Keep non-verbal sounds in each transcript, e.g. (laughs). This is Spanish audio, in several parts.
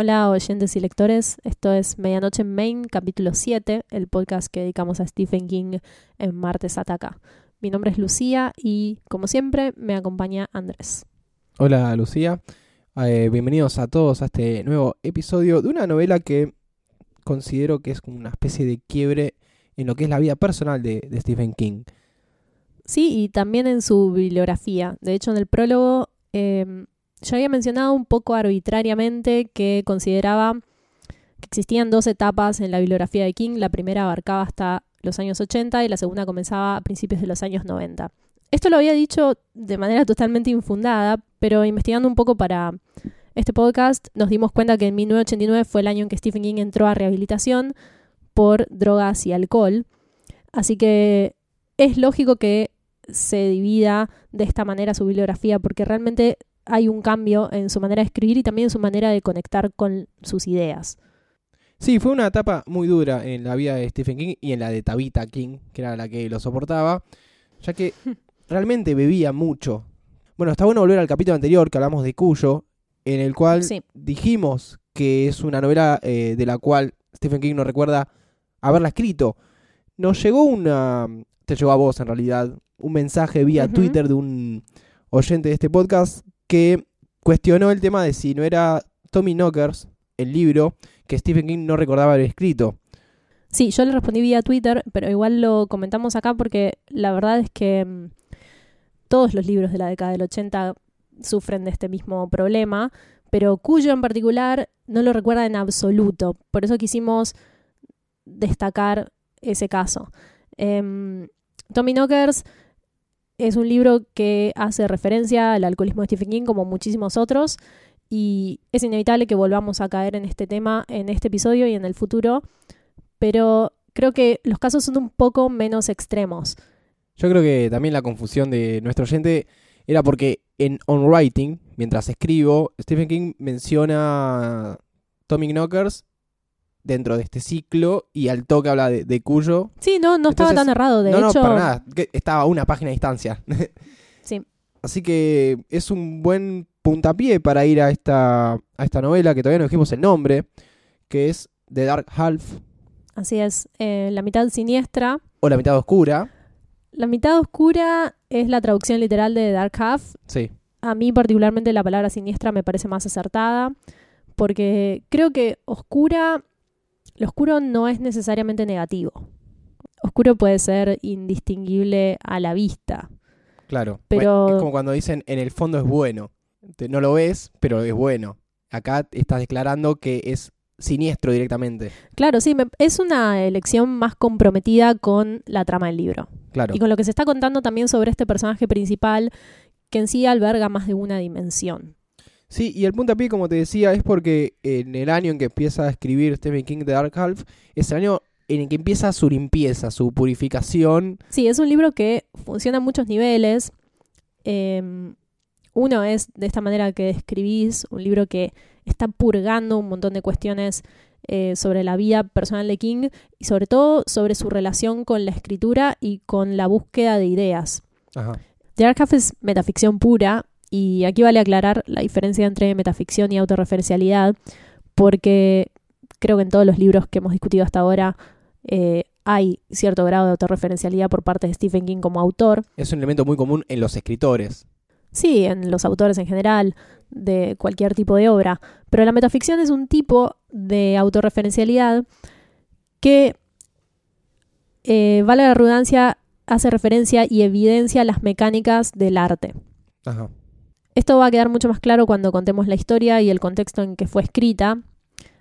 Hola oyentes y lectores, esto es Medianoche en Main, capítulo 7, el podcast que dedicamos a Stephen King en Martes Ataca. Mi nombre es Lucía y, como siempre, me acompaña Andrés. Hola Lucía, Eh, bienvenidos a todos a este nuevo episodio de una novela que considero que es como una especie de quiebre en lo que es la vida personal de, de Stephen King. Sí, y también en su bibliografía. De hecho, en el prólogo eh, yo había mencionado un poco arbitrariamente que consideraba que existían dos etapas en la bibliografía de King. La primera abarcaba hasta los años 80 y la segunda comenzaba a principios de los años 90. Esto lo había dicho de manera totalmente infundada, pero investigando un poco para este podcast nos dimos cuenta que en 1989 fue el año en que Stephen King entró a rehabilitación por drogas y alcohol. Así que es lógico que se divida de esta manera su bibliografía porque realmente hay un cambio en su manera de escribir y también en su manera de conectar con sus ideas. Sí, fue una etapa muy dura en la vida de Stephen King y en la de Tabitha King, que era la que lo soportaba, ya que (laughs) realmente bebía mucho. Bueno, está bueno volver al capítulo anterior que hablamos de Cuyo, en el cual Sí. dijimos que es una novela eh, de la cual Stephen King no recuerda haberla escrito. Nos llegó una... Te llegó a vos en realidad, un mensaje vía. Twitter de un oyente de este podcast que cuestionó el tema de si no era Tommy Knockers, el libro, que Stephen King no recordaba haber escrito. Sí, yo le respondí vía Twitter, pero igual lo comentamos acá porque la verdad es que mm, todos los libros de la década del 80 sufren de este mismo problema, pero Cuyo en particular no lo recuerda en absoluto. Por eso quisimos destacar ese caso. Em, Tommy Knockers es un libro que hace referencia al alcoholismo de Stephen King como muchísimos otros y es inevitable que volvamos a caer en este tema en este episodio y en el futuro, pero creo que los casos son un poco menos extremos. Yo creo que también la confusión de nuestro oyente era porque en On Writing, mientras escribo, Stephen King menciona Tommy Knockers dentro de este ciclo y al toque habla de, de Cuyo. Sí, no, no estaba tan errado, de no, hecho. no, para nada. estaba a una página de distancia. (laughs) Sí. Así que es un buen puntapié para ir a esta, a esta novela que todavía no dijimos el nombre, que es The Dark Half Así es, eh, la mitad siniestra. o La mitad oscura. La mitad oscura es la traducción literal de Dark Half. Sí. A mí particularmente la palabra siniestra me parece más acertada, porque creo que oscura, lo oscuro no es necesariamente negativo. Oscuro puede ser indistinguible a la vista. Claro. Pero- Bueno, es como cuando dicen en el fondo es bueno. No lo ves, pero es bueno. Acá estás declarando que es siniestro directamente. Claro, sí, me- es una elección más comprometida con la trama del libro. Claro. Y con lo que se está contando también sobre este personaje principal, que en sí alberga más de una dimensión. Sí, y el puntapié, como te decía, es porque en el año en que empieza a escribir Stephen King The Dark Half, es el año en el que empieza su limpieza, su purificación. Sí, es un libro que funciona a muchos niveles. Eh, uno es de esta manera que describís, un libro que está purgando un montón de cuestiones eh, sobre la vida personal de King y sobre todo sobre su relación con la escritura y con la búsqueda de ideas. Ajá. The Dark Half es metaficción pura y aquí vale aclarar la diferencia entre metaficción y autorreferencialidad porque creo que en todos los libros que hemos discutido hasta ahora eh, hay cierto grado de autorreferencialidad por parte de Stephen King como autor. Es un elemento muy común en los escritores. Sí, en los autores en general, de cualquier tipo de obra. Pero la metaficción es un tipo de autorreferencialidad que, eh, vale la redundancia, hace referencia y evidencia las mecánicas del arte. Ajá. Esto va a quedar mucho más claro cuando contemos la historia y el contexto en que fue escrita,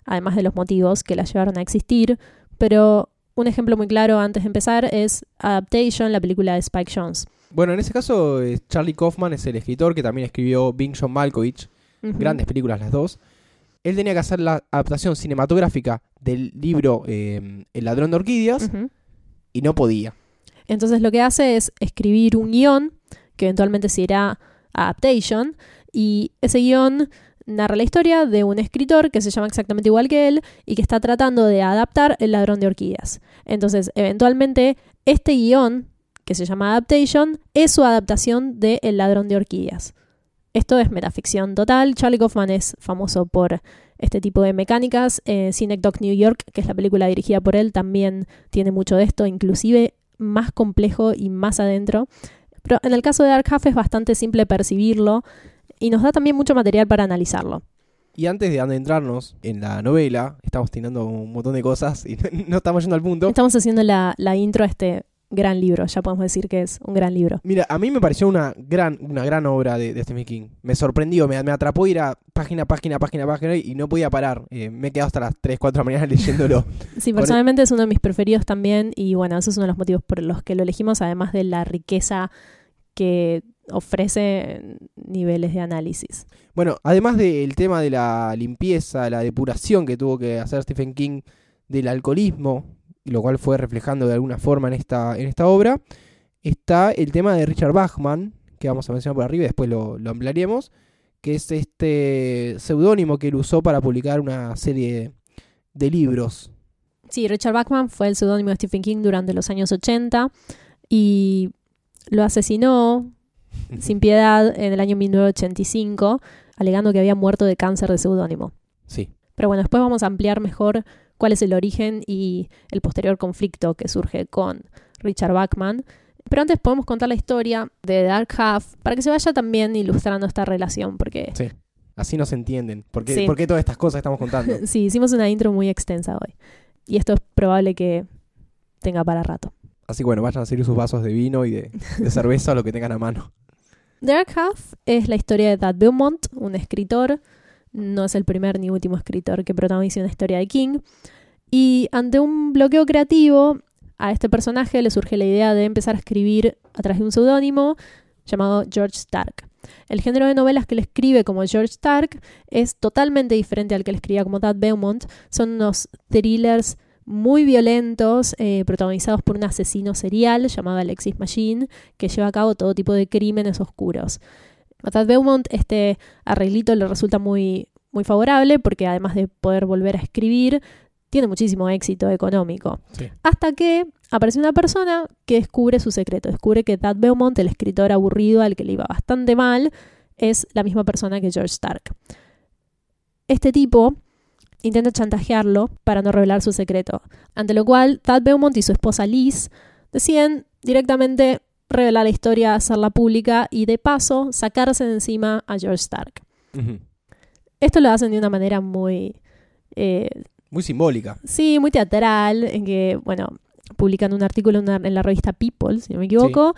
además de los motivos que la llevaron a existir, pero un ejemplo muy claro antes de empezar es Adaptation, la película de Spike Jones. Bueno, en ese caso, eh, Charlie Kaufman es el escritor que también escribió Bing John Malkovich, grandes películas las dos. Él tenía que hacer la adaptación cinematográfica del libro eh, El ladrón de orquídeas y no podía. Entonces lo que hace es escribir un guion, que eventualmente se irá Adaptation, y ese guion narra la historia de un escritor que se llama exactamente igual que él y que está tratando de adaptar El ladrón de orquídeas. Entonces, eventualmente, este guion, que se llama Adaptation, es su adaptación de El ladrón de orquídeas. Esto es metaficción total. Charlie Kaufman es famoso por este tipo de mecánicas. Eh, Synecdoche New York, que es la película dirigida por él, también tiene mucho de esto, inclusive más complejo y más adentro. Pero en el caso de Dark Half es bastante simple percibirlo y nos da también mucho material para analizarlo. Y antes de adentrarnos en la novela, estamos teniendo un montón de cosas y (laughs) no estamos yendo al punto. Estamos haciendo la, la intro a este gran libro, ya podemos decir que es un gran libro. Mira, a mí me pareció una gran, una gran obra de, de Stephen King. Me sorprendió, me, me atrapó ir a página, página, página, página y no podía parar. Eh, me he quedado hasta las 3, 4 de la mañana (laughs) leyéndolo. Sí, personalmente es uno de mis preferidos también y bueno, ese es uno de los motivos por los que lo elegimos, además de la riqueza que ofrece niveles de análisis. Bueno, además del tema de la limpieza, la depuración que tuvo que hacer Stephen King del alcoholismo, lo cual fue reflejando de alguna forma en esta, en esta obra, está el tema de Richard Bachman, que vamos a mencionar por arriba y después lo, lo ampliaremos, que es este seudónimo que él usó para publicar una serie de libros. Sí, Richard Bachman fue el seudónimo de Stephen King durante los años 80 y lo asesinó sin piedad en el año 1985, alegando que había muerto de cáncer de seudónimo. Sí. Pero bueno, después vamos a ampliar mejor cuál es el origen y el posterior conflicto que surge con Richard Bachman. Pero antes podemos contar la historia de Dark Half para que se vaya también ilustrando esta relación, porque... Sí. Así no se entienden. ¿Por qué, Sí. por qué todas estas cosas estamos contando? (laughs) Sí, hicimos una intro muy extensa hoy. Y esto es probable que tenga para rato. Así que bueno, vayan a servir sus vasos de vino y de, cerveza o lo que tengan a mano. Dark Half es la historia de Tad Beaumont, un escritor. No es el primer ni último escritor que protagoniza una historia de King. Y ante un bloqueo creativo, a este personaje le surge la idea de empezar a escribir a través de un seudónimo llamado George Stark. El género de novelas que él escribe como George Stark es totalmente diferente al que él escribía como Tad Beaumont. Son unos thrillers muy violentos, eh, protagonizados por un asesino serial llamado Alexis Machine, que lleva a cabo todo tipo de crímenes oscuros. A Tad Beaumont este arreglito le resulta muy, muy favorable porque además de poder volver a escribir, tiene muchísimo éxito económico. Sí. Hasta que aparece una persona que descubre su secreto, descubre que Tad Beaumont, el escritor aburrido al que le iba bastante mal, es la misma persona que George Stark. Este tipo intenta chantajearlo para no revelar su secreto, ante lo cual Tad Beaumont y su esposa Liz deciden directamente revelar la historia, hacerla pública y de paso sacarse de encima a George Stark. Esto lo hacen de una manera muy eh, Muy simbólica. Sí, muy teatral, en que, bueno, publican un artículo en, una- en la revista People, si no me equivoco,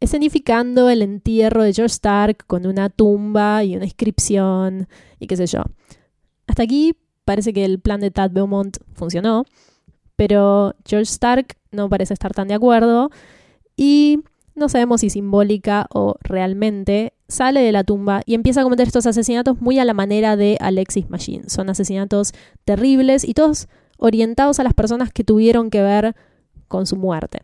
escenificando el entierro de George Stark con una tumba y una inscripción y qué sé yo. Hasta aquí parece que el plan de Tad Beaumont funcionó, pero George Stark no parece estar tan de acuerdo y no sabemos si simbólica o realmente sale de la tumba y empieza a cometer estos asesinatos muy a la manera de Alexis Machine. Son asesinatos terribles y todos orientados a las personas que tuvieron que ver con su muerte.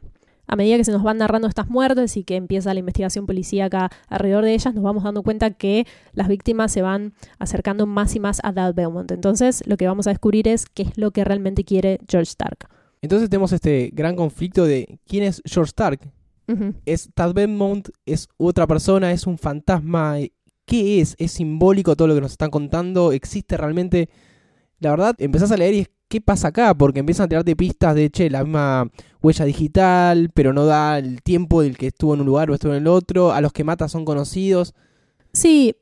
A medida que se nos van narrando estas muertes y que empieza la investigación policíaca alrededor de ellas, nos vamos dando cuenta que las víctimas se van acercando más y más a Dad Beaumont. Entonces, lo que vamos a descubrir es qué es lo que realmente quiere George Stark. Entonces tenemos este gran conflicto de quién es George Stark. ¿Es Tad Beaumont? ¿Es otra persona? ¿Es un fantasma? ¿Qué es? ¿Es simbólico todo lo que nos están contando? ¿Existe realmente? La verdad, empezás a leer y es, ¿qué pasa acá? Porque empiezan a tirarte pistas de, che, la misma huella digital, pero no da el tiempo del que estuvo en un lugar o estuvo en el otro. A los que mata son conocidos. Sí,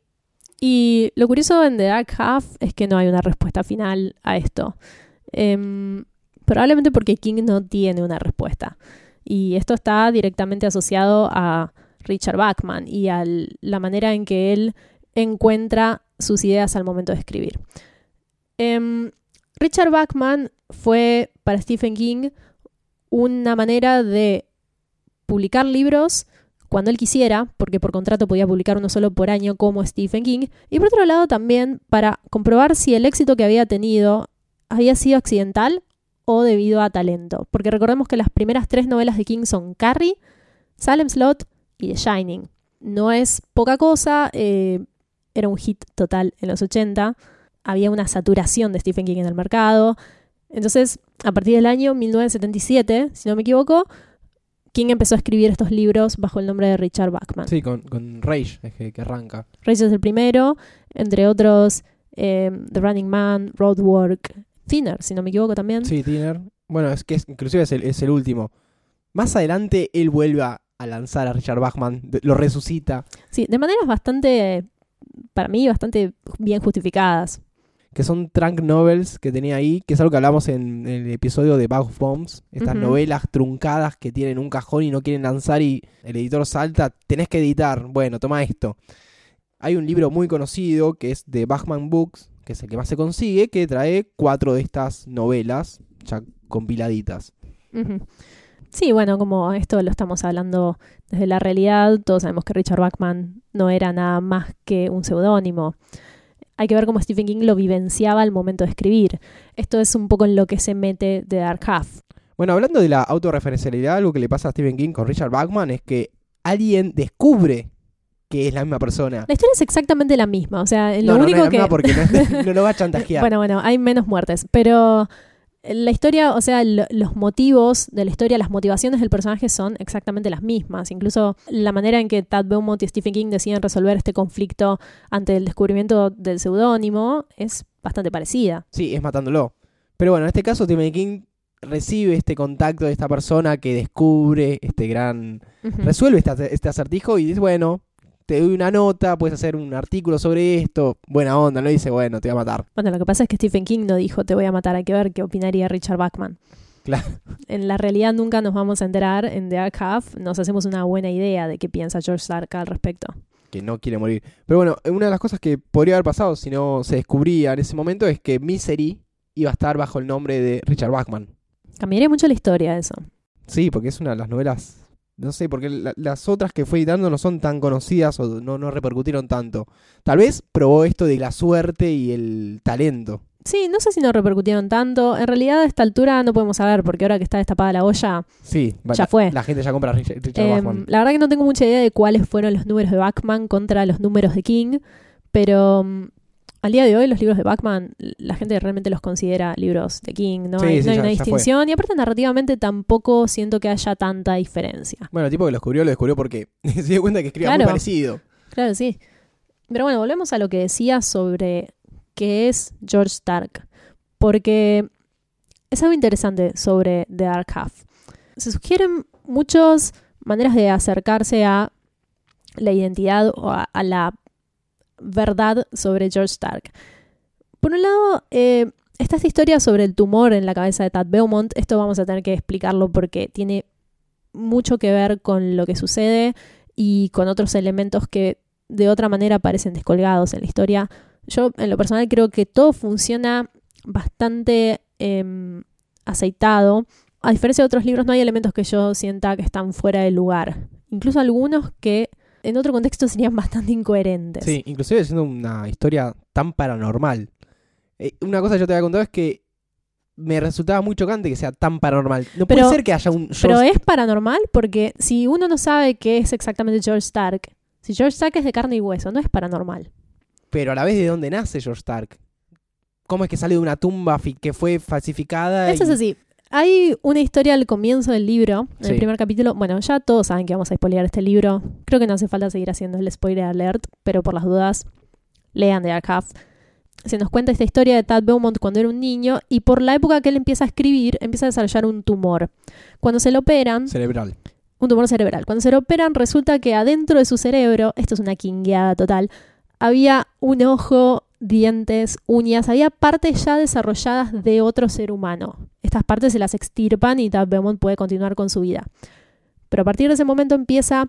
y lo curioso en The Dark Half es que no hay una respuesta final a esto. Em, probablemente porque King no tiene una respuesta. Y esto está directamente asociado a Richard Bachman y a la manera en que él encuentra sus ideas al momento de escribir. Em, Richard Bachman fue para Stephen King una manera de publicar libros cuando él quisiera, porque por contrato podía publicar uno solo por año como Stephen King, y por otro lado también para comprobar si el éxito que había tenido había sido accidental o debido a talento, porque recordemos que las primeras tres novelas de King son Carrie, Salem Slot y The Shining. No es poca cosa, eh, era un hit total en los 80, había una saturación de Stephen King en el mercado, entonces a partir del año 1977, si no me equivoco, King empezó a escribir estos libros bajo el nombre de Richard Bachman. Sí, con, con Rage es que, que arranca. Rage es el primero, entre otros eh, The Running Man, Roadwork, Thinner, si no me equivoco también. Sí, Tiner. Bueno, es que es- inclusive es el, es el último. Más adelante él vuelve a, a lanzar a Richard Bachman, lo resucita, Sí, de maneras bastante, para mí, bastante bien justificadas. Que son trunk novels que tenía ahí, que es algo que hablamos en, en el episodio de of Bombs, estas novelas truncadas que tienen un cajón y no quieren lanzar y el editor salta, tenés que editar, bueno, toma esto. Hay un libro muy conocido que es de Bachman Books, que es el que más se consigue, que trae cuatro de estas novelas ya compiladitas. Sí, bueno, como esto lo estamos hablando desde la realidad, todos sabemos que Richard Bachman no era nada más que un seudónimo. Hay que ver cómo Stephen King lo vivenciaba al momento de escribir. Esto es un poco en lo que se mete de Dark Half. Bueno, hablando de la autorreferencialidad, algo que le pasa a Stephen King con Richard Bachman es que alguien descubre que es la misma persona. La historia es exactamente la misma, o sea, lo no, no, no único es la que... misma porque no, (laughs) no lo va a chantajear. Bueno, bueno, hay menos muertes, pero la historia, o sea, lo- los motivos de la historia, las motivaciones del personaje son exactamente las mismas. Incluso la manera en que Tad Beaumont y Stephen King deciden resolver este conflicto ante el descubrimiento del seudónimo es bastante parecida. Sí, es matándolo. Pero bueno, en este caso Stephen King recibe este contacto de esta persona que descubre este gran... Resuelve este, este acertijo y dice, bueno, te doy una nota, puedes hacer un artículo sobre esto. Buena onda, no dice, bueno, te voy a matar. Bueno, lo que pasa es que Stephen King no dijo te voy a matar, hay que ver qué opinaría Richard Bachman. Claro. En la realidad nunca nos vamos a enterar, en The Half nos hacemos una buena idea de qué piensa George Stark al respecto. Que no quiere morir. Pero bueno, una de las cosas que podría haber pasado si no se descubría en ese momento es que Misery iba a estar bajo el nombre de Richard Bachman. Cambiaría mucho la historia eso. Sí, porque es una de las novelas. No sé, porque la- las otras que fue editando no son tan conocidas o no, no repercutieron tanto. Tal vez probó esto de la suerte y el talento. Sí, no sé si no repercutieron tanto. En realidad a esta altura no podemos saber, porque ahora que está destapada la olla, Sí, Ya la, fue. La gente ya compra Richard, Richard em, Bachman. la verdad que no tengo mucha idea de cuáles fueron los números de Bachman contra los números de King, pero mm, al día de hoy los libros de Bachman, la gente realmente los considera libros de King, no Sí, hay, sí, no hay ya- una distinción y aparte narrativamente tampoco siento que haya tanta diferencia. Bueno, el tipo que lo descubrió, lo descubrió porque (laughs) se dio cuenta que escribía muy parecido. Claro, sí. Pero bueno, volvemos a lo que decía sobre qué es George Stark. Porque es algo interesante sobre The Dark Half. Se sugieren muchas maneras de acercarse a la identidad o a, a la verdad sobre George Stark. Por un lado, eh, está esta historia sobre el tumor en la cabeza de Tad Beaumont. Esto vamos a tener que explicarlo porque tiene mucho que ver con lo que sucede y con otros elementos que de otra manera parecen descolgados en la historia. Yo, en lo personal, creo que todo funciona bastante em, aceitado. A diferencia de otros libros, no hay elementos que yo sienta que están fuera de lugar. Incluso algunos que en otro contexto serían (laughs) bastante incoherentes. Sí, inclusive siendo una historia tan paranormal. Eh, una cosa que yo te había contado es que me resultaba muy chocante que sea tan paranormal. No Pero- puede ser que haya un Pero es paranormal porque si uno no sabe qué es exactamente George Stark, si George Stark es de carne y hueso, no es paranormal. pero a la vez de dónde nace George Stark. ¿Cómo es que sale de una tumba que fue falsificada? Eso y- es así. Hay una historia al comienzo del libro, en Sí. el primer capítulo. Bueno, ya todos saben que vamos a spoilear este libro. Creo que no hace falta seguir haciendo el spoiler alert, pero por las dudas, lean The Half. Se nos cuenta esta historia de Tad Beaumont cuando era un niño y por la época que él empieza a escribir, empieza a desarrollar un tumor. Cuando se lo operan, Cerebral. un tumor cerebral. Cuando se lo operan, resulta que adentro de su cerebro, esto es una quingueada total, había un ojo, dientes, uñas, había partes ya desarrolladas de otro ser humano. Estas partes se las extirpan y Tad Beaumont puede continuar con su vida. Pero a partir de ese momento empieza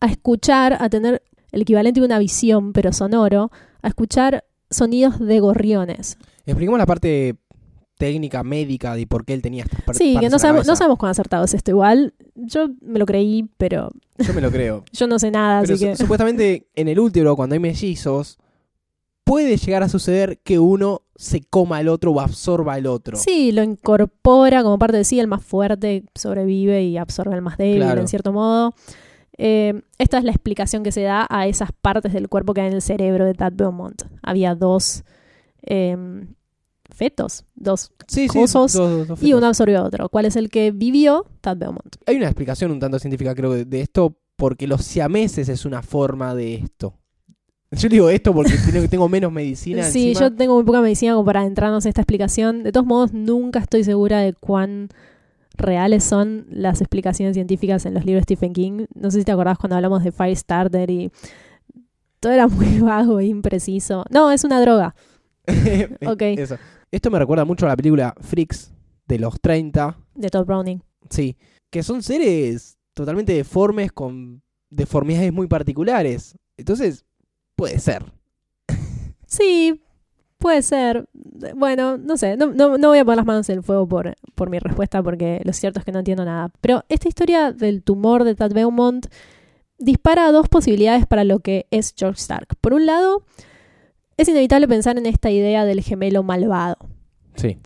a escuchar, a tener el equivalente de una visión, pero sonoro, a escuchar sonidos de gorriones. Expliquemos la parte técnica, médica, de por qué él tenía estas Sí, que no sabemos, no sabemos cuán acertado es esto igual. Yo me lo creí, pero Yo me lo creo. (laughs) yo no sé nada, Pero así su- que... supuestamente en el útero, cuando hay mellizos, puede llegar a suceder que uno se coma al otro o absorba al otro. Sí, lo incorpora como parte de sí, el más fuerte sobrevive y absorbe al más débil, Claro. en cierto modo. Eh, esta es la explicación que se da a esas partes del cuerpo que hay en el cerebro de Tad Beaumont. Había dos eh, fetos, dos, Sí, sí, Cosos dos- dos- dos y uno absorbió a otro. ¿Cuál es el que vivió? Tad Beaumont. Hay una explicación un tanto científica, creo, de, de esto, porque los siameses es una forma de esto. Yo digo esto porque tengo, menos medicina. Sí, encima. yo tengo muy poca medicina como para adentrarnos en esta explicación. De todos modos, nunca estoy segura de cuán reales son las explicaciones científicas en los libros de Stephen King. No sé si te acordás cuando hablamos de Firestarter y todo era muy (laughs) vago e impreciso. No, es una droga. (laughs) Ok. Eso. Esto me recuerda mucho a la película Freaks de los 30. De Todd Browning. Sí. Que son seres totalmente deformes con deformidades muy particulares. Entonces, puede ser. Sí, puede ser. Bueno, no sé, no, no, no voy a poner las manos en el fuego por, por mi respuesta porque lo cierto es que no entiendo nada. Pero esta historia del tumor de Tad Beaumont dispara dos posibilidades para lo que es George Stark. Por un lado, es inevitable pensar en esta idea del gemelo malvado. Sí.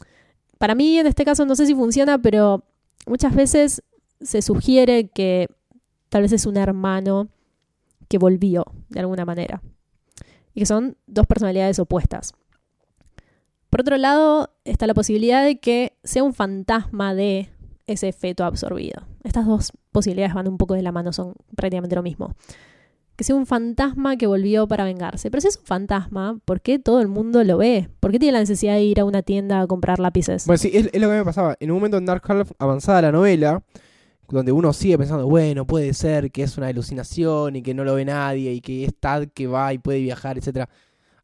Para mí, en este caso, no sé si funciona, pero muchas veces se sugiere que tal vez es un hermano que volvió de alguna manera. Y que son dos personalidades opuestas. Por otro lado, está la posibilidad de que sea un fantasma de ese feto absorbido. Estas dos posibilidades van un poco de la mano, son prácticamente lo mismo. Que sea un fantasma que volvió para vengarse. Pero si es un fantasma, ¿por qué todo el mundo lo ve? ¿Por qué tiene la necesidad de ir a una tienda a comprar lápices? Bueno, sí, es, es lo que me pasaba. En un momento en Dark Half, avanzada la novela, donde uno sigue pensando, bueno, puede ser que es una alucinación y que no lo ve nadie y que es Tad que va y puede viajar, etcétera.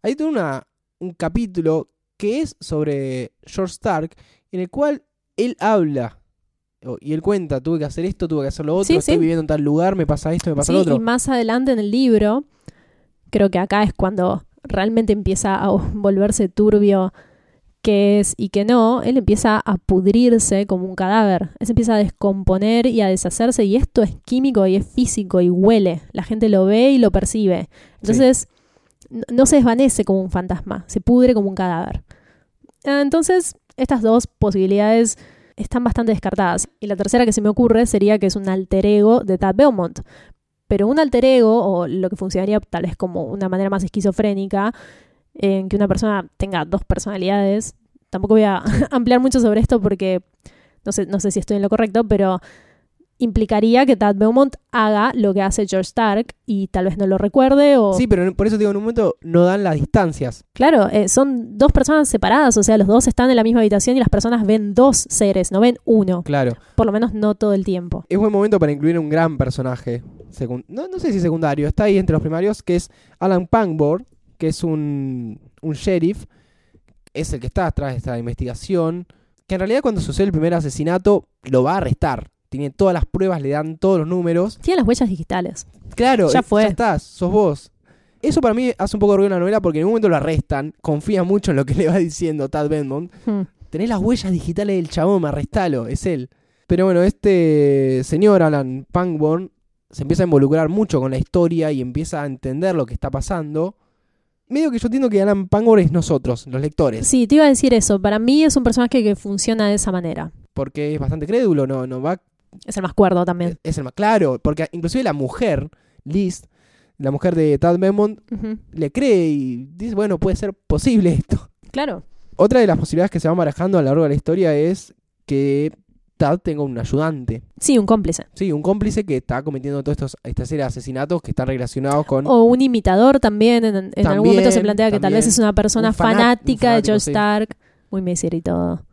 Hay todo una, un capítulo que es sobre George Stark, en el cual él habla y él cuenta, tuve que hacer esto, tuve que hacer lo otro, Sí, estoy sí. viviendo en tal lugar, me pasa esto, me pasa Sí, lo otro. y más adelante en el libro, creo que acá es cuando realmente empieza a volverse turbio qué es y qué no, él empieza a pudrirse como un cadáver. Él se empieza a descomponer y a deshacerse y esto es químico y es físico y huele. La gente lo ve y lo percibe. Entonces, no se desvanece como un fantasma, se pudre como un cadáver. Ah, Entonces, estas dos posibilidades están bastante descartadas. Y la tercera que se me ocurre sería que es un alter ego de Tad Beaumont. Pero un alter ego, o lo que funcionaría tal vez como una manera más esquizofrénica, en que una persona tenga dos personalidades. Tampoco voy a (laughs) ampliar mucho sobre esto porque no sé, no sé si estoy en lo correcto, pero implicaría que Tad Beaumont haga lo que hace George Stark y tal vez no lo recuerde o... Sí, pero por eso digo, en un momento no dan las distancias. Claro, eh, son dos personas separadas, o sea, los dos están en la misma habitación y las personas ven dos seres, no ven uno, Claro. por lo menos no todo el tiempo. es buen momento para incluir un gran personaje. no, no sé si secundario, está ahí entre los primarios, que es Alan Pangborn, que es un, un sheriff, es el que está atrás de esta investigación, que en realidad cuando sucede el primer asesinato lo va a arrestar. Tiene todas las pruebas, le dan todos los números. Tiene las huellas digitales. Claro, Ya eh, fue. ya estás, sos vos. Eso para mí hace un poco de ruido en la novela porque en un momento lo arrestan, confía mucho en lo que (laughs) le va diciendo Tad Benmont, Hmm. Tenés las huellas digitales del chabón, arrestalo, es él. Pero bueno, este señor Alan Pangborn se empieza a involucrar mucho con la historia y empieza a entender lo que está pasando. Medio que yo entiendo que Alan Pangborn es nosotros, los lectores. Sí, te iba a decir eso. Para mí es un personaje que funciona de esa manera. Porque es bastante crédulo, no, no va. Es el más cuerdo también. Es, el más claro. Porque inclusive la mujer, Liz, la mujer de Tad Beaumont, Ujú. le cree y dice, bueno, puede ser posible esto. Claro. Otra de las posibilidades que se van barajando a lo largo de la historia es que Tad tenga un ayudante. Sí, un cómplice. Sí, un cómplice que está cometiendo todos estos esta serie de asesinatos que están relacionados con O un imitador también. En, en algún momento se plantea que tal vez es una persona Un fanat- un fanática de George sí. Stark. Muy Messier y todo.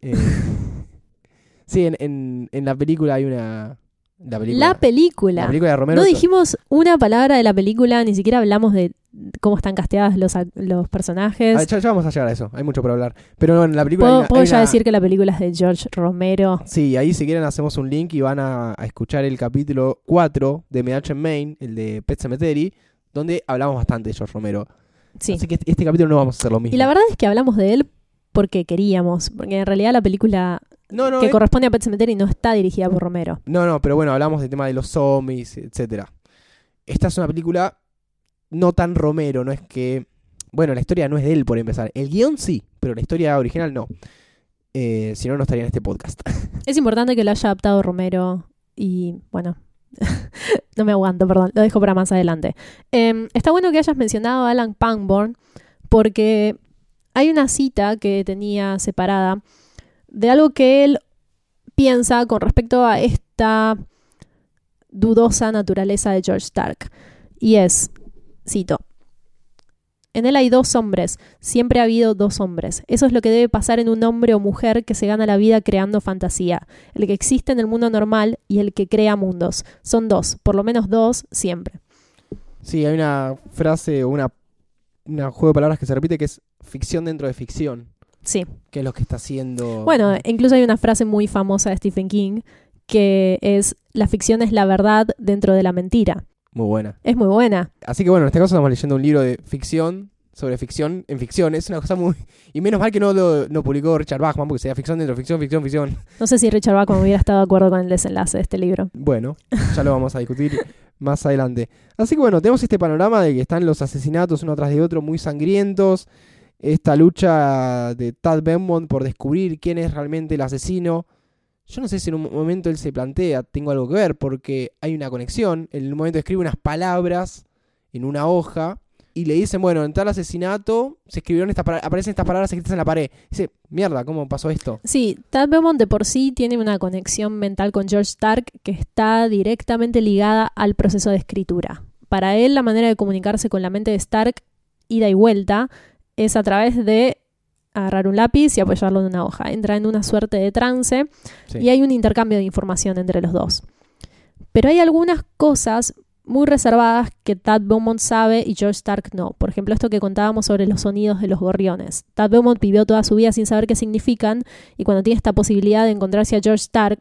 eh, (laughs) Sí, en, en, en la película hay una la película, La película. la película de Romero No dijimos una palabra de la película, ni siquiera hablamos de cómo están casteadas los, los personajes. Ah, ya, ya vamos a llegar a eso, hay mucho por hablar. Pero no, en la película hay ¿Puedo, una- puedo hay ya una- decir que la película es de George Romero? Sí, ahí si quieren hacemos un link y van a, a escuchar el capítulo 4 de MH Main, el de Pet Cemetery, donde hablamos bastante de George Romero. Sí. Así que este, este capítulo no vamos a hacer lo mismo. Y la verdad es que hablamos de él porque queríamos, porque en realidad la película no, no, que eh, corresponde a Pet Sematary no está dirigida por Romero. No, no, pero bueno, hablamos del tema de los zombies, etcétera. Esta es una película no tan Romero, no es que. Bueno, la historia no es de él por empezar. El guion sí, pero la historia original no. Eh, si no, no estaría en este podcast. (laughs) Es importante que lo haya adaptado Romero y bueno, (laughs) no me aguanto, perdón, lo dejo para más adelante. Eh, está bueno que hayas mencionado a Alan Pangborn porque hay una cita que tenía separada de algo que él piensa con respecto a esta dudosa naturaleza de George Stark. Y es, cito, en él hay dos hombres, siempre ha habido dos hombres. Eso es lo que debe pasar en un hombre o mujer que se gana la vida creando fantasía. El que existe en el mundo normal y el que crea mundos. Son dos, por lo menos dos, siempre. Sí, hay una frase o una, una juego de palabras que se repite que es ficción dentro de ficción. Sí. Que es lo que está haciendo. Bueno, incluso hay una frase muy famosa de Stephen King que es la ficción es la verdad dentro de la mentira. Muy buena. Es muy buena. Así que bueno, en este caso estamos leyendo un libro de ficción sobre ficción en ficción. Es una cosa muy... Y menos mal que no lo no publicó Richard Bachman, porque sería ficción dentro de ficción, ficción, ficción. No sé si Richard Bachman hubiera estado de acuerdo con el desenlace de este libro. Bueno, ya lo vamos a discutir más adelante. Así que bueno, tenemos este panorama de que están los asesinatos uno tras de otro muy sangrientos. Esta lucha de Tad Benmont por descubrir quién es realmente el asesino. Yo no sé si en un momento él se plantea, tengo algo que ver, porque hay una conexión. En un momento escribe unas palabras en una hoja y le dicen, bueno, en tal asesinato se escribieron estas aparecen estas palabras escritas en la pared. Dice, mierda, ¿cómo pasó esto? Sí, Tad Beaumont de por sí tiene una conexión mental con George Stark que está directamente ligada al proceso de escritura. Para él, la manera de comunicarse con la mente de Stark, ida y vuelta, es a través de agarrar un lápiz y apoyarlo en una hoja. Entra en una suerte de trance y hay un intercambio de información entre los dos. Pero hay algunas cosas muy reservadas que Tad Beaumont sabe y George Stark no. Por ejemplo, esto que contábamos sobre los sonidos de los gorriones. Tad Beaumont vivió toda su vida sin saber qué significan y cuando tiene esta posibilidad de encontrarse a George Stark,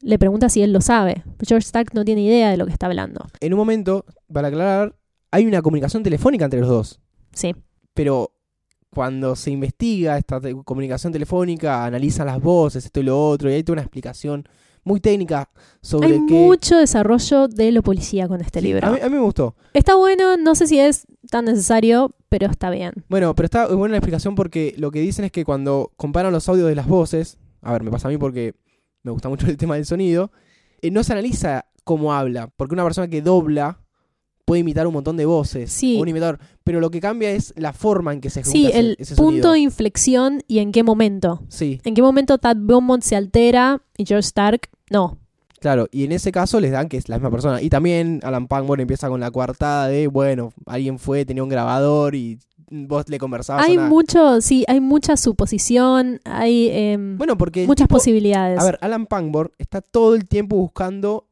le pregunta si él lo sabe. George Stark no tiene idea de lo que está hablando. En un momento, para aclarar, hay una comunicación telefónica entre los dos. Sí. Pero cuando se investiga esta comunicación telefónica, analizan las voces, esto y lo otro, y hay toda una explicación muy técnica sobre Hay mucho desarrollo de lo policía con este libro. A mí, me gustó. Está bueno, no sé si es tan necesario, pero está bien. Bueno, pero está buena la explicación porque lo que dicen es que cuando comparan los audios de las voces, a ver, me pasa a mí porque me gusta mucho el tema del sonido, eh, no se analiza cómo habla, porque una persona que dobla puede imitar un montón de voces. Sí. Un imitador. Pero lo que cambia es la forma en que se ejecuta Sí, el punto de inflexión y en qué momento. Sí. En qué momento Tad Beaumont se altera y George Stark no. Claro, y en ese caso les dan que es la misma persona. Y también Alan Pangborn empieza con la coartada de, bueno, alguien fue, tenía un grabador y vos le conversabas. Hay mucho, sí, hay mucha suposición, hay em, bueno, porque muchas posibilidades. A ver, Alan Pangborn está todo el tiempo buscando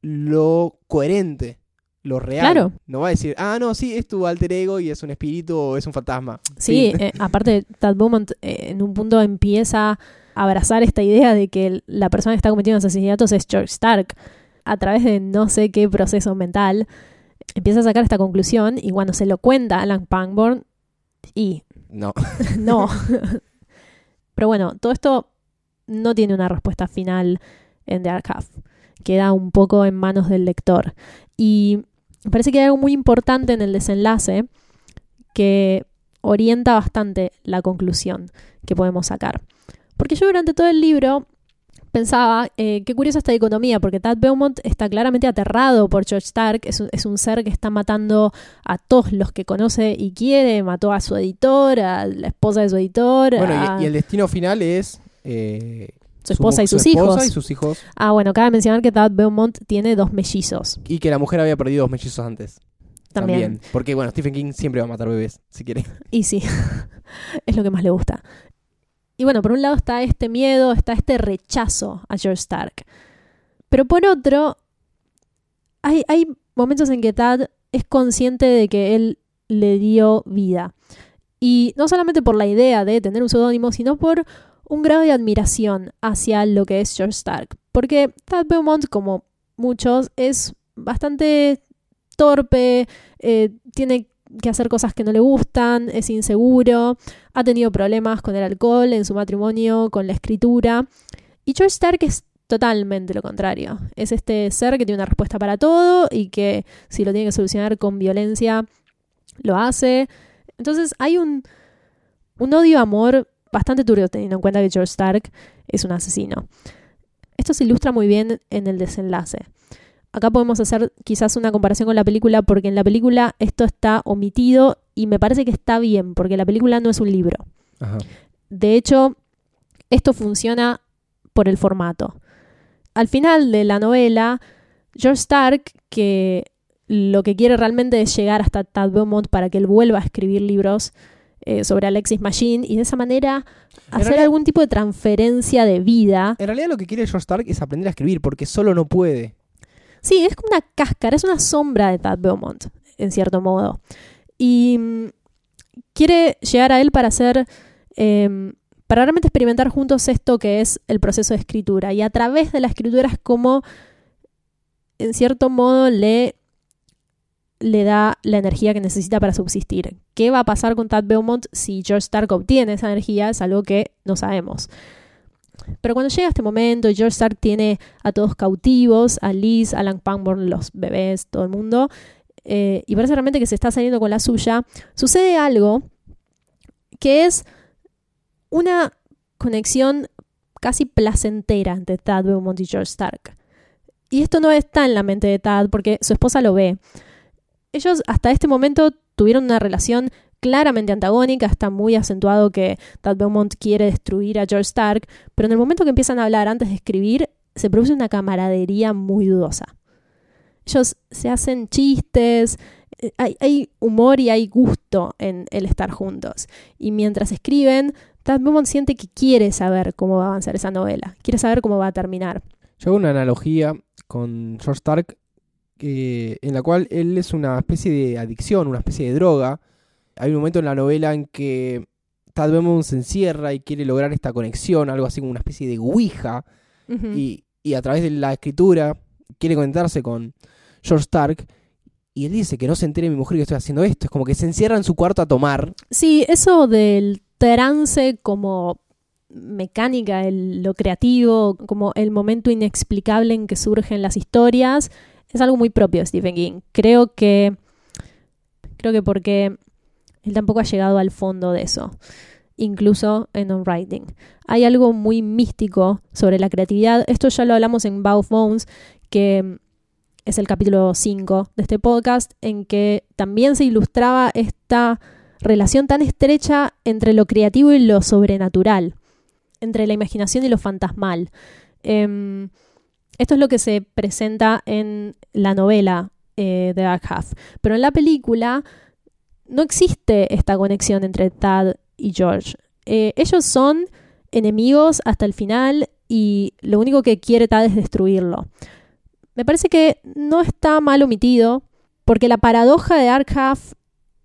lo coherente lo real. Claro. No va a decir, ah, no, sí, es tu alter ego y es un espíritu o es un fantasma. Sí, eh, aparte, Tad Beaumont eh, en un punto empieza a abrazar esta idea de que la persona que está cometiendo asesinatos es George Stark. A través de no sé qué proceso mental, empieza a sacar esta conclusión y cuando se lo cuenta a Alan Pangborn, y. No. (laughs) no. Pero bueno, todo esto no tiene una respuesta final en The Archive. Queda un poco en manos del lector. Y me parece que hay algo muy importante en el desenlace que orienta bastante la conclusión que podemos sacar. Porque yo durante todo el libro pensaba, eh, qué curiosa esta dicotomía, porque Tad Beaumont está claramente aterrado por George Stark, es un, ser que está matando a todos los que conoce y quiere, mató a su editor, a la esposa de su editor. Bueno, y, el destino final es eh, su esposa y sus hijos. y sus hijos. Ah, bueno, cabe mencionar que Tad Beaumont tiene dos mellizos. Y que la mujer había perdido dos mellizos antes. También. Porque, bueno, Stephen King siempre va a matar bebés, si quiere. (laughs) Y sí, (laughs) es lo que más le gusta. Y bueno, por un lado está este miedo, está este rechazo a George Stark. Pero por otro, hay, hay momentos en que Tad es consciente de que él le dio vida. Y no solamente por la idea de tener un seudónimo, sino por un grado de admiración hacia lo que es George Stark. Porque Tad Beaumont, como muchos, es bastante torpe, eh, tiene que hacer cosas que no le gustan, es inseguro, ha tenido problemas con el alcohol en su matrimonio, con la escritura. Y George Stark es totalmente lo contrario. Es este ser que tiene una respuesta para todo y que si lo tiene que solucionar con violencia, lo hace. Entonces hay un, un odio-amor bastante turbio teniendo en cuenta que George Stark es un asesino. Esto se ilustra muy bien en el desenlace, acá podemos hacer quizás una comparación con la película porque en la película esto está omitido y me parece que está bien porque la película no es un libro. Ajá. De hecho, esto funciona por el formato. Al final de la novela, George Stark, que lo que quiere realmente es llegar hasta Tad Beaumont para que él vuelva a escribir libros eh, sobre Alexis Machine y de esa manera hacer realidad- algún tipo de transferencia de vida. En realidad lo que quiere George Stark es aprender a escribir porque solo no puede. Sí, es como una cáscara, es una sombra de Tad Beaumont, en cierto modo. Y mm, quiere llegar a él para hacer, em, para realmente experimentar juntos esto que es el proceso de escritura. Y a través de la escritura es como, en cierto modo, le, le da la energía que necesita para subsistir. ¿Qué va a pasar con Tad Beaumont si George Stark obtiene esa energía? Es algo que no sabemos. Pero cuando llega este momento, George Stark tiene a todos cautivos, a Liz, Alan Pangborn, los bebés, todo el mundo, eh, y parece realmente que se está saliendo con la suya, sucede algo que es una conexión casi placentera entre Tad Beaumont y George Stark. Y esto no está en la mente de Tad porque su esposa lo ve. Ellos hasta este momento tuvieron una relación claramente antagónica, está muy acentuado que Tad Beaumont quiere destruir a George Stark, pero en el momento que empiezan a hablar antes de escribir, se produce una camaradería muy dudosa. Ellos se hacen chistes, eh, hay, humor y hay gusto en el estar juntos. Y mientras escriben, Tad Beaumont siente que quiere saber cómo va a avanzar esa novela, quiere saber cómo va a terminar. Yo hago una analogía con George Stark que- en la cual él es una especie de adicción, una especie de droga. Hay un momento en la novela en que Tad se encierra y quiere lograr esta conexión, algo así como una especie de ouija, Ujú. y, y a través de la escritura quiere conectarse con George Stark. Y él dice que no se entere mi mujer que estoy haciendo esto. Es como que se encierra en su cuarto a tomar. Sí, eso del trance como mecánica, el- lo creativo, como el momento inexplicable en que surgen las historias, es algo muy propio Stephen King. Creo que creo que porque él tampoco ha llegado al fondo de eso, incluso en On Writing. Hay algo muy místico sobre la creatividad. Esto ya lo hablamos en Bow Bones, que es el capítulo 5 de este podcast, en que también se ilustraba esta relación tan estrecha entre lo creativo y lo sobrenatural, entre la imaginación y lo fantasmal. Em, esto es lo que se presenta en la novela eh, The Dark. Pero en la película no existe esta conexión entre Tad y George. Eh, ellos son enemigos hasta el final y lo único que quiere Tad es destruirlo. Me parece que no está mal omitido porque la paradoja de Dark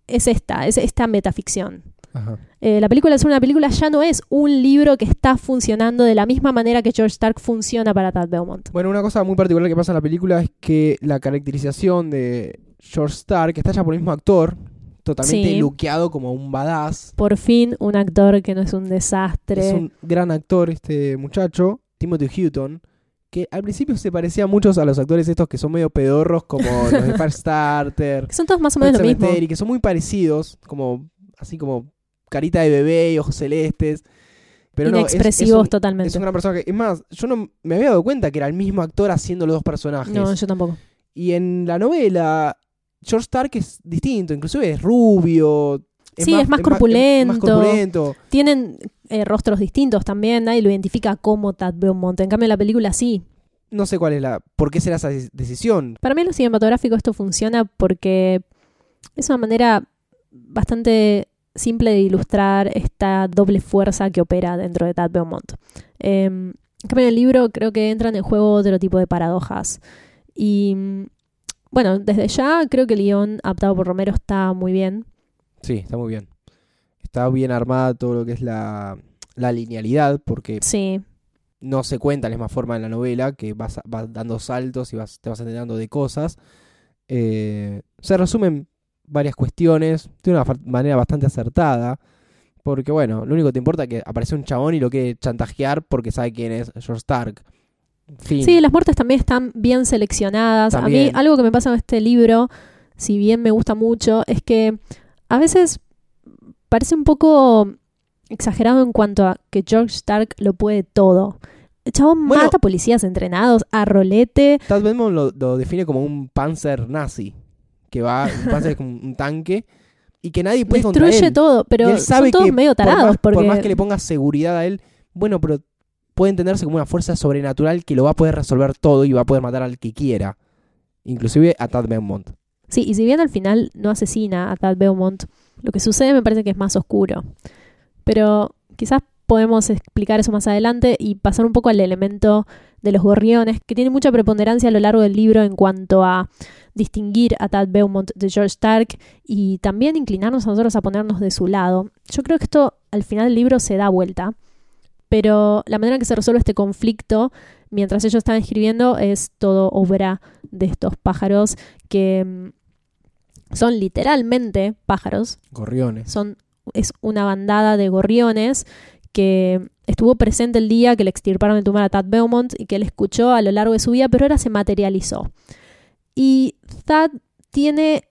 es esta, es esta metaficción. Ajá. Eh, la película, al ser una película, ya no es un libro que está funcionando de la misma manera que George Stark funciona para Tad Beaumont. Bueno, una cosa muy particular que pasa en la película es que la caracterización de George Stark está hecha por el mismo actor, totalmente Sí. luqueado como un badass. Por fin, un actor que no es un desastre. Es un gran actor este muchacho, Timothy Hutton, que al principio se parecía mucho a los actores estos que son medio pedorros, como los de (laughs) Firestarter, Que son todos más o menos lo mismo. Sematary, que son muy parecidos, como así como carita de bebé y ojos celestes. Pero no, es- es, Inexpresivos un, totalmente. es un gran personaje. Es más, yo no me había dado cuenta que era el mismo actor haciendo los dos personajes. No, yo tampoco. Y en la novela, George Stark es distinto, inclusive es rubio. Sí, es más corpulento. más corpulento. Tienen eh, rostros distintos también, nadie lo identifica como Tad Beaumont. En cambio, en la película sí. No sé cuál es la. ¿Por qué será esa decisión? Para mí, en lo cinematográfico, esto funciona porque es una manera bastante simple de ilustrar esta doble fuerza que opera dentro de Tad Beaumont. Eh, en cambio, en el libro creo que entran en juego otro tipo de paradojas. Y mm, bueno, desde ya creo que el guion adaptado por Romero está muy bien. Sí, está muy bien. Está bien armada todo lo que es la, la linealidad, porque Sí, no se cuenta de la misma forma en la novela, que vas, vas dando saltos y vas, te vas enterando de cosas. Eh, se resumen varias cuestiones de una manera bastante acertada, porque bueno, lo único que te importa es que aparece un chabón y lo quiere chantajear porque sabe quién es George Stark. Fin. Sí, las muertes también están bien seleccionadas. A mí algo que me pasa con este libro, si bien me gusta mucho, es que a veces parece un poco exagerado en cuanto a que George Stark lo puede todo. El chabón Bueno. mata policías entrenados a rolete. Tad Belmont lo, lo define como un panzer nazi, que va, es como un tanque, y que nadie puede contra Destruye él. todo, Y pero él sabe son todos que medio por tarados. por más que le ponga seguridad a él, bueno, pero puede entenderse como una fuerza sobrenatural que lo va a poder resolver todo y va a poder matar al que quiera. Inclusive a Tad Belmont. Sí, y si bien al final no asesina a Tad Beaumont, lo que sucede me parece que es más oscuro. Pero quizás podemos explicar eso más adelante y pasar un poco al elemento de los gorriones, que tiene mucha preponderancia a lo largo del libro en cuanto a distinguir a Tad Beaumont de George Stark y también inclinarnos a nosotros a ponernos de su lado. Yo creo que esto al final del libro se da vuelta, pero la manera en que se resuelve este conflicto mientras ellos están escribiendo es todo obra de estos pájaros que mm, son literalmente pájaros, Gorriones. son es una bandada de gorriones que estuvo presente el día que le extirparon el tumor a Tad Beaumont y que él escuchó a lo largo de su vida, pero ahora se materializó. Y Tad tiene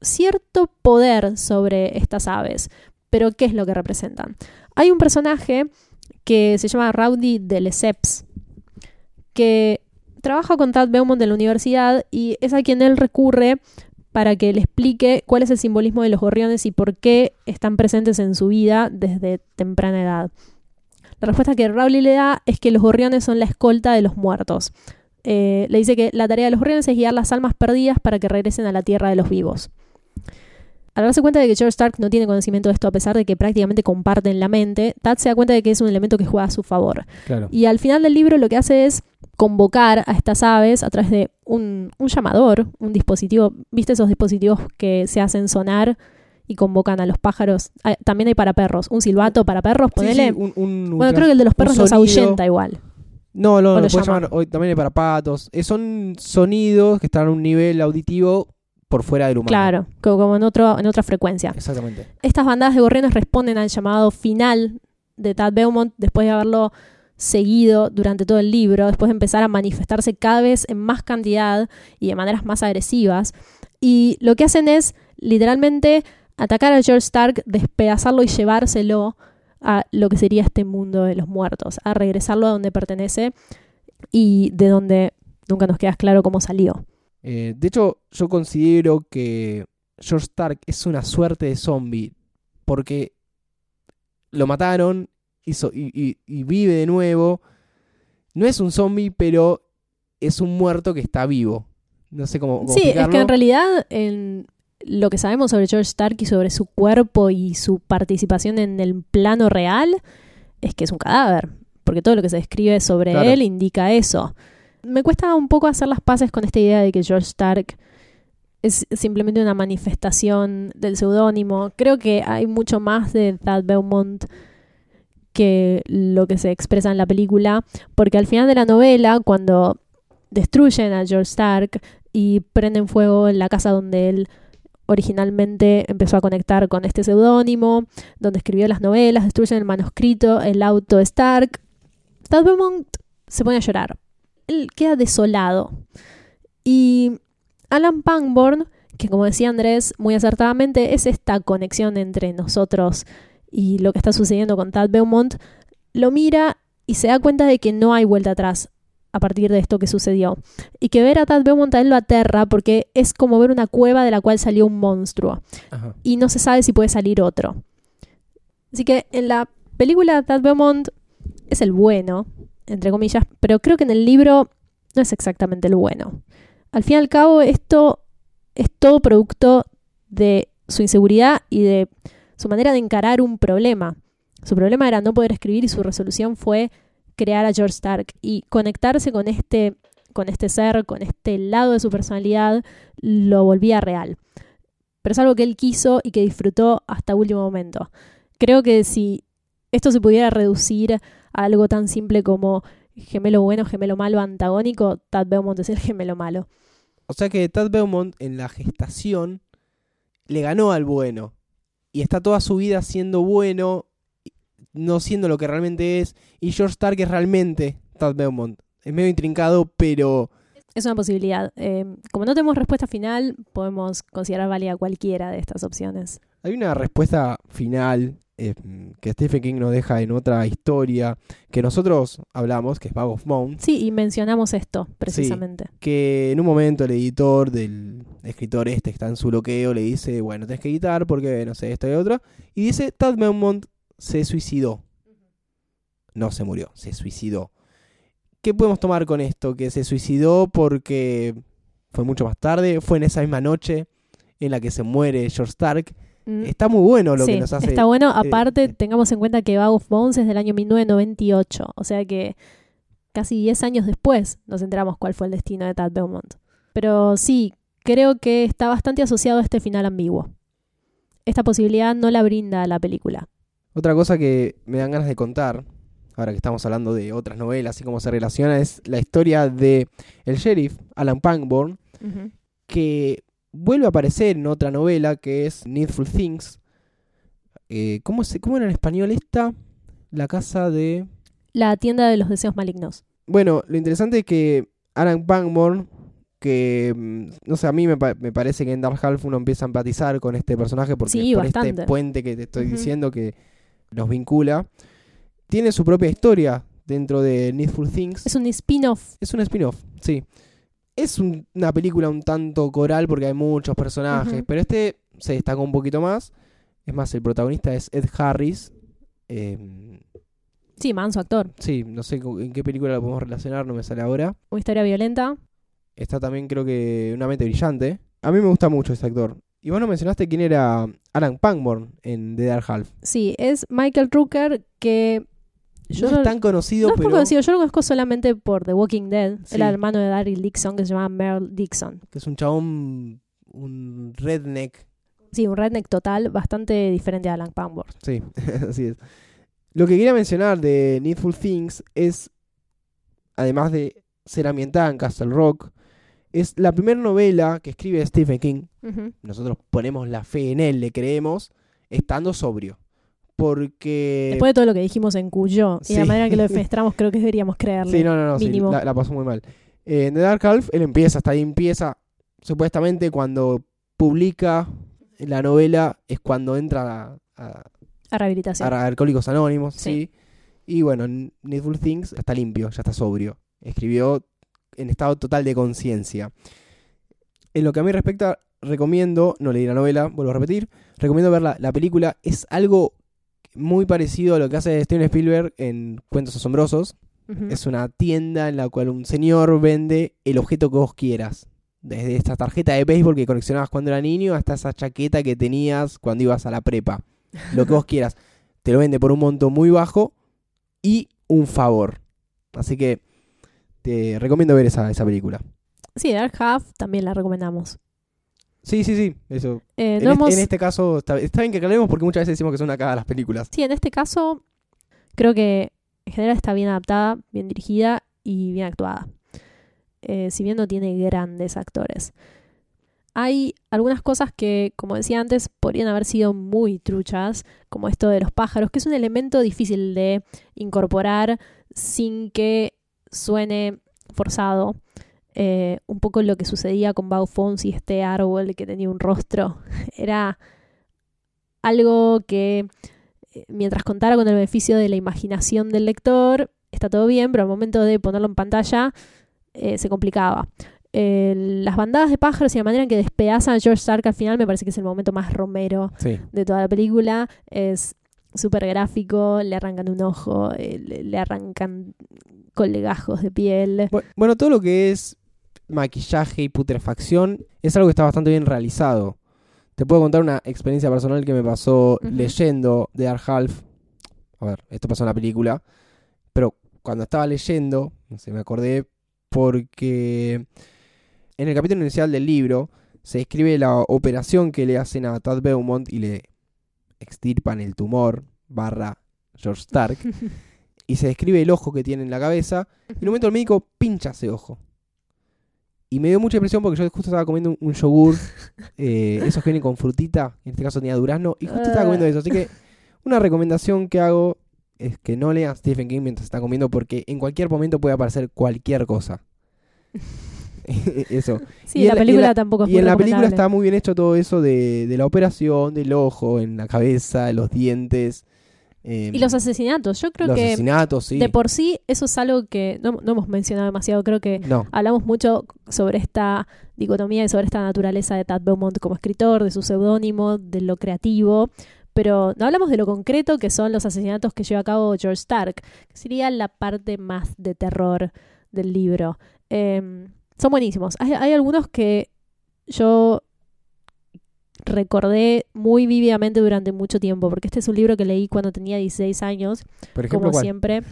cierto poder sobre estas aves, pero ¿qué es lo que representan? Hay un personaje que se llama Rowdy de Lesseps, que trabaja con Tad Beaumont en la universidad y es a quien él recurre para que le explique cuál es el simbolismo de los gorriones y por qué están presentes en su vida desde temprana edad. La respuesta que Rowley le da es que los gorriones son la escolta de los muertos. Eh, le dice que la tarea de los gorriones es guiar las almas perdidas para que regresen a la tierra de los vivos. Al darse cuenta de que George Stark no tiene conocimiento de esto, a pesar de que prácticamente comparten la mente, Tad se da cuenta de que es un elemento que juega a su favor. Claro. Y al final del libro lo que hace es convocar a estas aves a través de un, un llamador, un dispositivo. ¿Viste esos dispositivos que se hacen sonar y convocan a los pájaros? Ah, también hay para perros. Un silbato para perros, ponele. sí, un- un- bueno, creo que el de los perros los ahuyenta igual. No, no, o lo lo puedes llaman. llamar hoy también hay para patos. Eh, son sonidos que están a un nivel auditivo por fuera del humano. Claro, co- como en, otro, en otra frecuencia. Exactamente. Estas bandadas de gorriones responden al llamado final de Tad Beaumont después de haberlo seguido durante todo el libro, después de empezar a manifestarse cada vez en más cantidad y de maneras más agresivas. Y lo que hacen es literalmente atacar a George Stark, despedazarlo y llevárselo a lo que sería este mundo de los muertos, a regresarlo a donde pertenece y de donde nunca nos queda claro cómo salió. Eh, de hecho, yo considero que George Stark es una suerte de zombie porque lo mataron hizo- y, y- y vive de nuevo. No es un zombie, pero es un muerto que está vivo. No sé cómo, cómo Sí, es que en realidad en lo que sabemos sobre George Stark y sobre su cuerpo y su participación en el plano real es que es un cadáver, porque todo lo que se describe sobre Claro. él indica eso. Me cuesta un poco hacer las paces con esta idea de que George Stark es simplemente una manifestación del seudónimo. Creo que hay mucho más de Thad Beaumont que lo que se expresa en la película, porque al final de la novela, cuando destruyen a George Stark y prenden fuego en la casa donde él originalmente empezó a conectar con este seudónimo, donde escribió las novelas, destruyen el manuscrito, el auto Stark. Tad Beaumont se pone a llorar. Él queda desolado. Y Alan Pangborn, que como decía Andrés muy acertadamente, es esta conexión entre nosotros y lo que está sucediendo con Tad Beaumont, lo mira y se da cuenta de que no hay vuelta atrás a partir de esto que sucedió. Y que ver a Tad Beaumont a él lo aterra porque es como ver una cueva de la cual salió un monstruo Ajá. y no se sabe si puede salir otro. Así que en la película Tad Beaumont es el bueno, entre comillas, pero creo que en el libro no es exactamente el bueno. Al fin y al cabo, esto es todo producto de su inseguridad y de su manera de encarar un problema. Su problema era no poder escribir y su resolución fue crear a George Stark y conectarse con este, con este ser, con este lado de su personalidad, lo volvía real. Pero es algo que él quiso y que disfrutó hasta último momento. Creo que si esto se pudiera reducir a algo tan simple como gemelo bueno, gemelo malo, antagónico, Tad Beaumont es el gemelo malo. O sea que Tad Beaumont en la gestación le ganó al bueno. Y está toda su vida siendo bueno, no siendo lo que realmente es. Y George Stark es realmente Tad Beaumont. Es medio intrincado, pero Es una posibilidad. Eh, como no tenemos respuesta final, podemos considerar válida cualquiera de estas opciones. Hay una respuesta final eh, que Stephen King nos deja en otra historia que nosotros hablamos, que es Bag of Sí, y mencionamos esto precisamente. que en un momento el editor del escritor este que está en su bloqueo le dice, bueno, tenés que editar porque no sé, esto y otro, y dice, Tad Beaumont se suicidó. No se murió, se suicidó. ¿Qué podemos tomar con esto? Que se suicidó porque fue mucho más tarde, fue en esa misma noche en la que se muere George Stark. Mm, Está muy bueno lo sí, que nos hace. está bueno. Aparte, eh, tengamos en cuenta que Bag of Bones es del año 1998. O sea que casi 10 años después nos enteramos cuál fue el destino de Tad Beaumont. Pero sí, creo que está bastante asociado a este final ambiguo. Esta posibilidad no la brinda la película. Otra cosa que me dan ganas de contar, ahora que estamos hablando de otras novelas y cómo se relaciona, es la historia de el sheriff, Alan Pangborn, que vuelve a aparecer en otra novela que es Needful Things. Eh, ¿cómo, se, ¿Cómo era en español esta? La casa de... La tienda de los deseos malignos. Bueno, lo interesante es que Alan Pangborn, que mm, no sé, a mí me, pa- me parece que en Dark Half uno empieza a empatizar con este personaje porque Sí, por este puente que te estoy diciendo que nos vincula, tiene su propia historia dentro de Needful Things. Es un spin-off. Es un spin-off, sí. Es un- una película un tanto coral porque hay muchos personajes, pero este se destacó un poquito más. Es más, el protagonista es Ed Harris. Eh, Sí, manso actor. sí, no sé en qué película lo podemos relacionar, no me sale ahora. Una historia violenta. Está también creo que Una mente brillante. A mí me gusta mucho este actor. Y vos no mencionaste quién era Alan Pangborn en The Dark Half. Sí, es Michael Rooker que yo no es tan conocido, no es pero conocido. Yo lo conozco solamente por The Walking Dead. Sí. Era hermano de Daryl Dixon que se llamaba Merle Dixon. que es un chabón, un redneck. Sí, un redneck total, bastante diferente a Alan Pangborn. Sí, (laughs) así es. Lo que quería mencionar de Needful Things es, además de ser ambientada en Castle Rock, es la primera novela que escribe Stephen King. Nosotros ponemos la fe en él, le creemos, estando sobrio. Porque... Después de todo lo que dijimos en Cuyo y la Sí. manera en que lo (laughs) defenestramos, creo que deberíamos creerle. Sí, no, no, no, sí, la, la pasó muy mal. Eh, en The Dark Half, él empieza, hasta ahí empieza, supuestamente cuando publica la novela es cuando entra a, a- A rehabilitación. a Alcohólicos Anónimos, sí. Sí. Y bueno, en Needful Things está limpio, ya está sobrio. Escribió en estado total de conciencia. En lo que a mí respecta, recomiendo, no leí la novela, vuelvo a repetir, recomiendo ver la, la película. Es algo muy parecido a lo que hace Steven Spielberg en Cuentos Asombrosos. Es una tienda en la cual un señor vende el objeto que vos quieras. Desde esta tarjeta de béisbol que coleccionabas cuando era niño hasta esa chaqueta que tenías cuando ibas a la prepa. Lo que vos (laughs) quieras. Te lo vende por un monto muy bajo y un favor. Así que te recomiendo ver esa, esa película. Sí, Dark Half también la recomendamos. Sí, sí, sí. Eso. Eh, En, no este, hemos- en este caso está, está bien que aclaremos porque muchas veces decimos que son cagada las películas. Sí, en este caso creo que en general está bien adaptada, bien dirigida y bien actuada. Eh, si bien no tiene grandes actores. Hay algunas cosas que, como decía antes, podrían haber sido muy truchas, como esto de los pájaros, que es un elemento difícil de incorporar sin que suene forzado. Eh, un poco lo que sucedía con Bao Fonsi, este árbol que tenía un rostro. (laughs) Era algo que eh, mientras contara con el beneficio de la imaginación del lector, está todo bien, pero al momento de ponerlo en pantalla eh, se complicaba. Eh, las bandadas de pájaros y la manera en que despedazan a George Stark al final me parece que es el momento más romero Sí. de toda la película. Es súper gráfico, le arrancan un ojo, eh, le, le de piel. Bu- Bueno, todo lo que es maquillaje y putrefacción es algo que está bastante bien realizado. Te puedo contar una experiencia personal que me pasó leyendo The Dark Half. A ver, esto pasó en la película. Pero cuando estaba leyendo, no sé, me acordé porque en el capítulo inicial del libro se escribe la operación que le hacen a Tad Beaumont y le extirpan el tumor barra George Stark. (laughs) y se describe el ojo que tiene en la cabeza. Y en un momento el médico pincha ese ojo. Y me dio mucha impresión porque yo justo estaba comiendo un, un yogur, (laughs) eh, esos que vienen con frutita, en este caso tenía durazno, y justo estaba comiendo eso. Así que una recomendación que hago es que no lean Stephen King mientras está comiendo porque en cualquier momento puede aparecer cualquier cosa. (laughs) eso. Sí, Y en la y película la- tampoco es Y muy en la película está muy bien hecho todo eso de, de la operación, del ojo, en la cabeza, los dientes. Eh, Y los asesinatos, yo creo los que asesinatos, sí. de por sí eso es algo que no, no hemos mencionado demasiado, creo que No, hablamos mucho sobre esta dicotomía y sobre esta naturaleza de Tad Beaumont como escritor, de su seudónimo, de lo creativo, pero no hablamos de lo concreto que son los asesinatos que lleva a cabo George Stark, que sería la parte más de terror del libro. Eh, son buenísimos. Hay, hay algunos que yo recordé muy vívidamente durante mucho tiempo, porque este es un libro que leí cuando tenía 16 años, por ejemplo, como ¿cuál? siempre.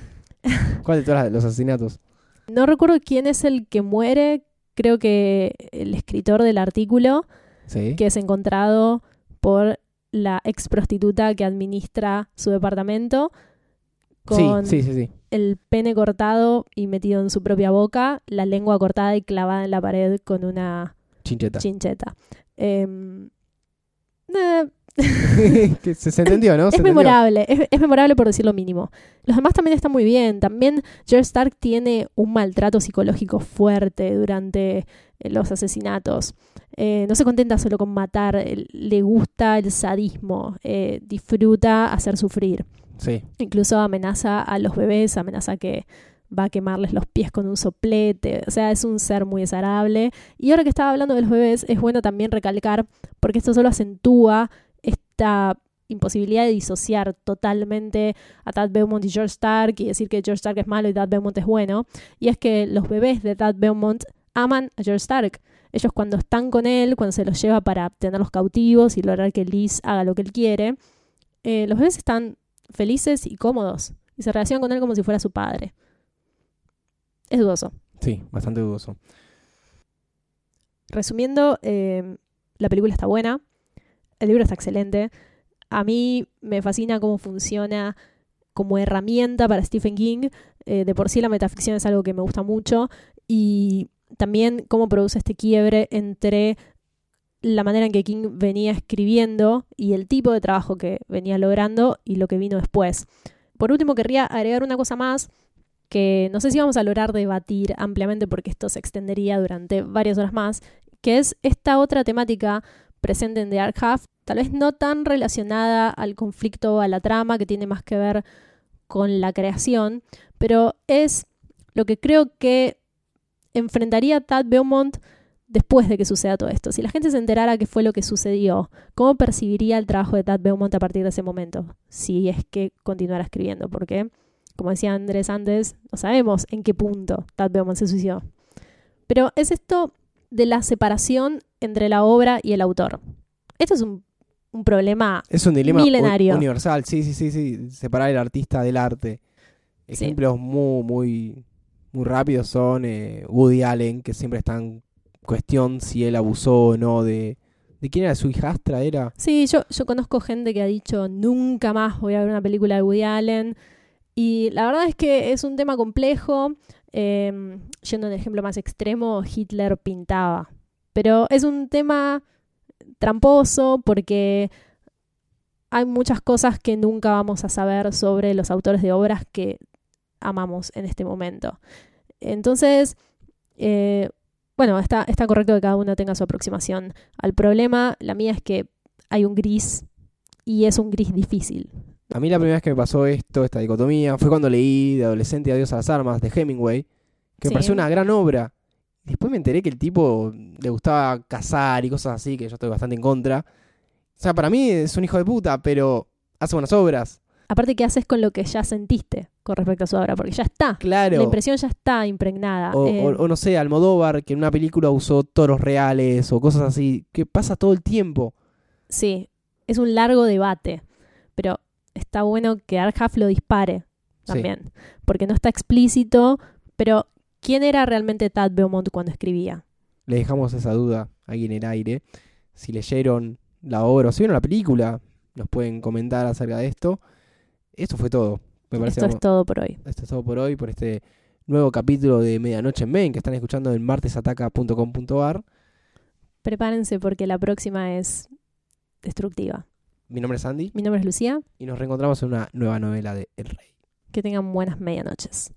(laughs) ¿Cuál de todos los asesinatos? No recuerdo quién es el que muere, creo que el escritor del artículo, Sí. que es encontrado por la ex prostituta que administra su departamento, con Sí, sí, el pene cortado y metido en su propia boca, la lengua cortada y clavada en la pared con una Chincheta. chincheta. Em, eh, (laughs) Que se, se entendió, ¿no? Es memorable, es, es memorable por decir lo mínimo. Los demás también están muy bien. También George Stark tiene un maltrato psicológico fuerte durante eh, los asesinatos. Eh, no se contenta solo con matar, él- le gusta el sadismo, eh, disfruta hacer sufrir. Sí. Incluso amenaza a los bebés, amenaza que va a quemarles los pies con un soplete. O sea, es un ser muy desagradable. Y ahora que estaba hablando de los bebés, es bueno también recalcar, porque esto solo acentúa esta imposibilidad de disociar totalmente a Tad Beaumont y George Stark y decir que George Stark es malo y Tad Beaumont es bueno. Y es que los bebés de Tad Beaumont aman a George Stark. Ellos cuando están con él, cuando se los lleva para tenerlos cautivos y lograr que Liz haga lo que él quiere, eh, los bebés están felices y cómodos y se relacionan con él como si fuera su padre. Es dudoso. Sí, bastante dudoso. Resumiendo, eh, la película está buena, el libro está excelente. A mí me fascina cómo funciona como herramienta para Stephen King. Eh, de por sí la metaficción es algo que me gusta mucho y también cómo produce este quiebre entre la manera en que King venía escribiendo y el tipo de trabajo que venía logrando y lo que vino después. Por último, querría agregar una cosa más que no sé si vamos a lograr debatir ampliamente porque esto se extendería durante varias horas más, que es esta otra temática presente en The Half, tal vez no tan relacionada al conflicto a la trama, que tiene más que ver con la creación, pero es lo que creo que enfrentaría Tad Beaumont después de que suceda todo esto. Si la gente se enterara qué fue lo que sucedió, ¿cómo percibiría el trabajo de Tad Beaumont a partir de ese momento? Si es que continuara escribiendo, porque, como decía Andrés antes, no sabemos en qué punto Tad Beaumont se suicidó. Pero es esto de la separación entre la obra y el autor. Esto es un, un problema Es un dilema Milenario. universal. Sí, sí, sí, sí. Separar el artista del arte. Ejemplos muy, muy, muy rápidos son eh, Woody Allen, que siempre está en cuestión si él abusó o no de... ¿De quién era su hijastra? Era... Sí, yo, yo conozco gente que ha dicho nunca más voy a ver una película de Woody Allen. Y la verdad es que es un tema complejo. Eh, yendo al ejemplo más extremo, Hitler pintaba. Pero es un tema tramposo porque hay muchas cosas que nunca vamos a saber sobre los autores de obras que amamos en este momento. Entonces, eh, bueno, está, está correcto que cada uno tenga su aproximación al problema. La mía es que hay un gris y es un gris difícil. A mí la primera vez que me pasó esto, esta dicotomía, fue cuando leí de adolescente Adiós a las armas de Hemingway, que me Sí. pareció una gran obra. Después me enteré que el tipo le gustaba cazar y cosas así, que yo estoy bastante en contra. O sea, para mí es un hijo de puta, pero hace buenas obras. Aparte, ¿qué haces con lo que ya sentiste con respecto a su obra? Porque ya está. Claro. La impresión ya está impregnada. O, Eh, o- o no sé, Almodóvar, que en una película usó toros reales o cosas así, que pasa todo el tiempo. Sí, es un largo debate. Pero está bueno que Arhaf lo dispare Sí. también. Porque no está explícito. Pero, ¿quién era realmente Tad Beaumont cuando escribía? Le dejamos esa duda ahí en el aire. Si leyeron la obra o si vieron la película, nos pueden comentar acerca de esto. Esto fue todo. Me parece Esto es todo por hoy. esto es todo por hoy, por este nuevo capítulo de Medianoche en Main que están escuchando en martesataca.com.ar. Prepárense porque la próxima es destructiva. Mi nombre es Andy Mi nombre es Lucía. y nos reencontramos en una nueva novela de El Rey. Que tengan buenas medianoches.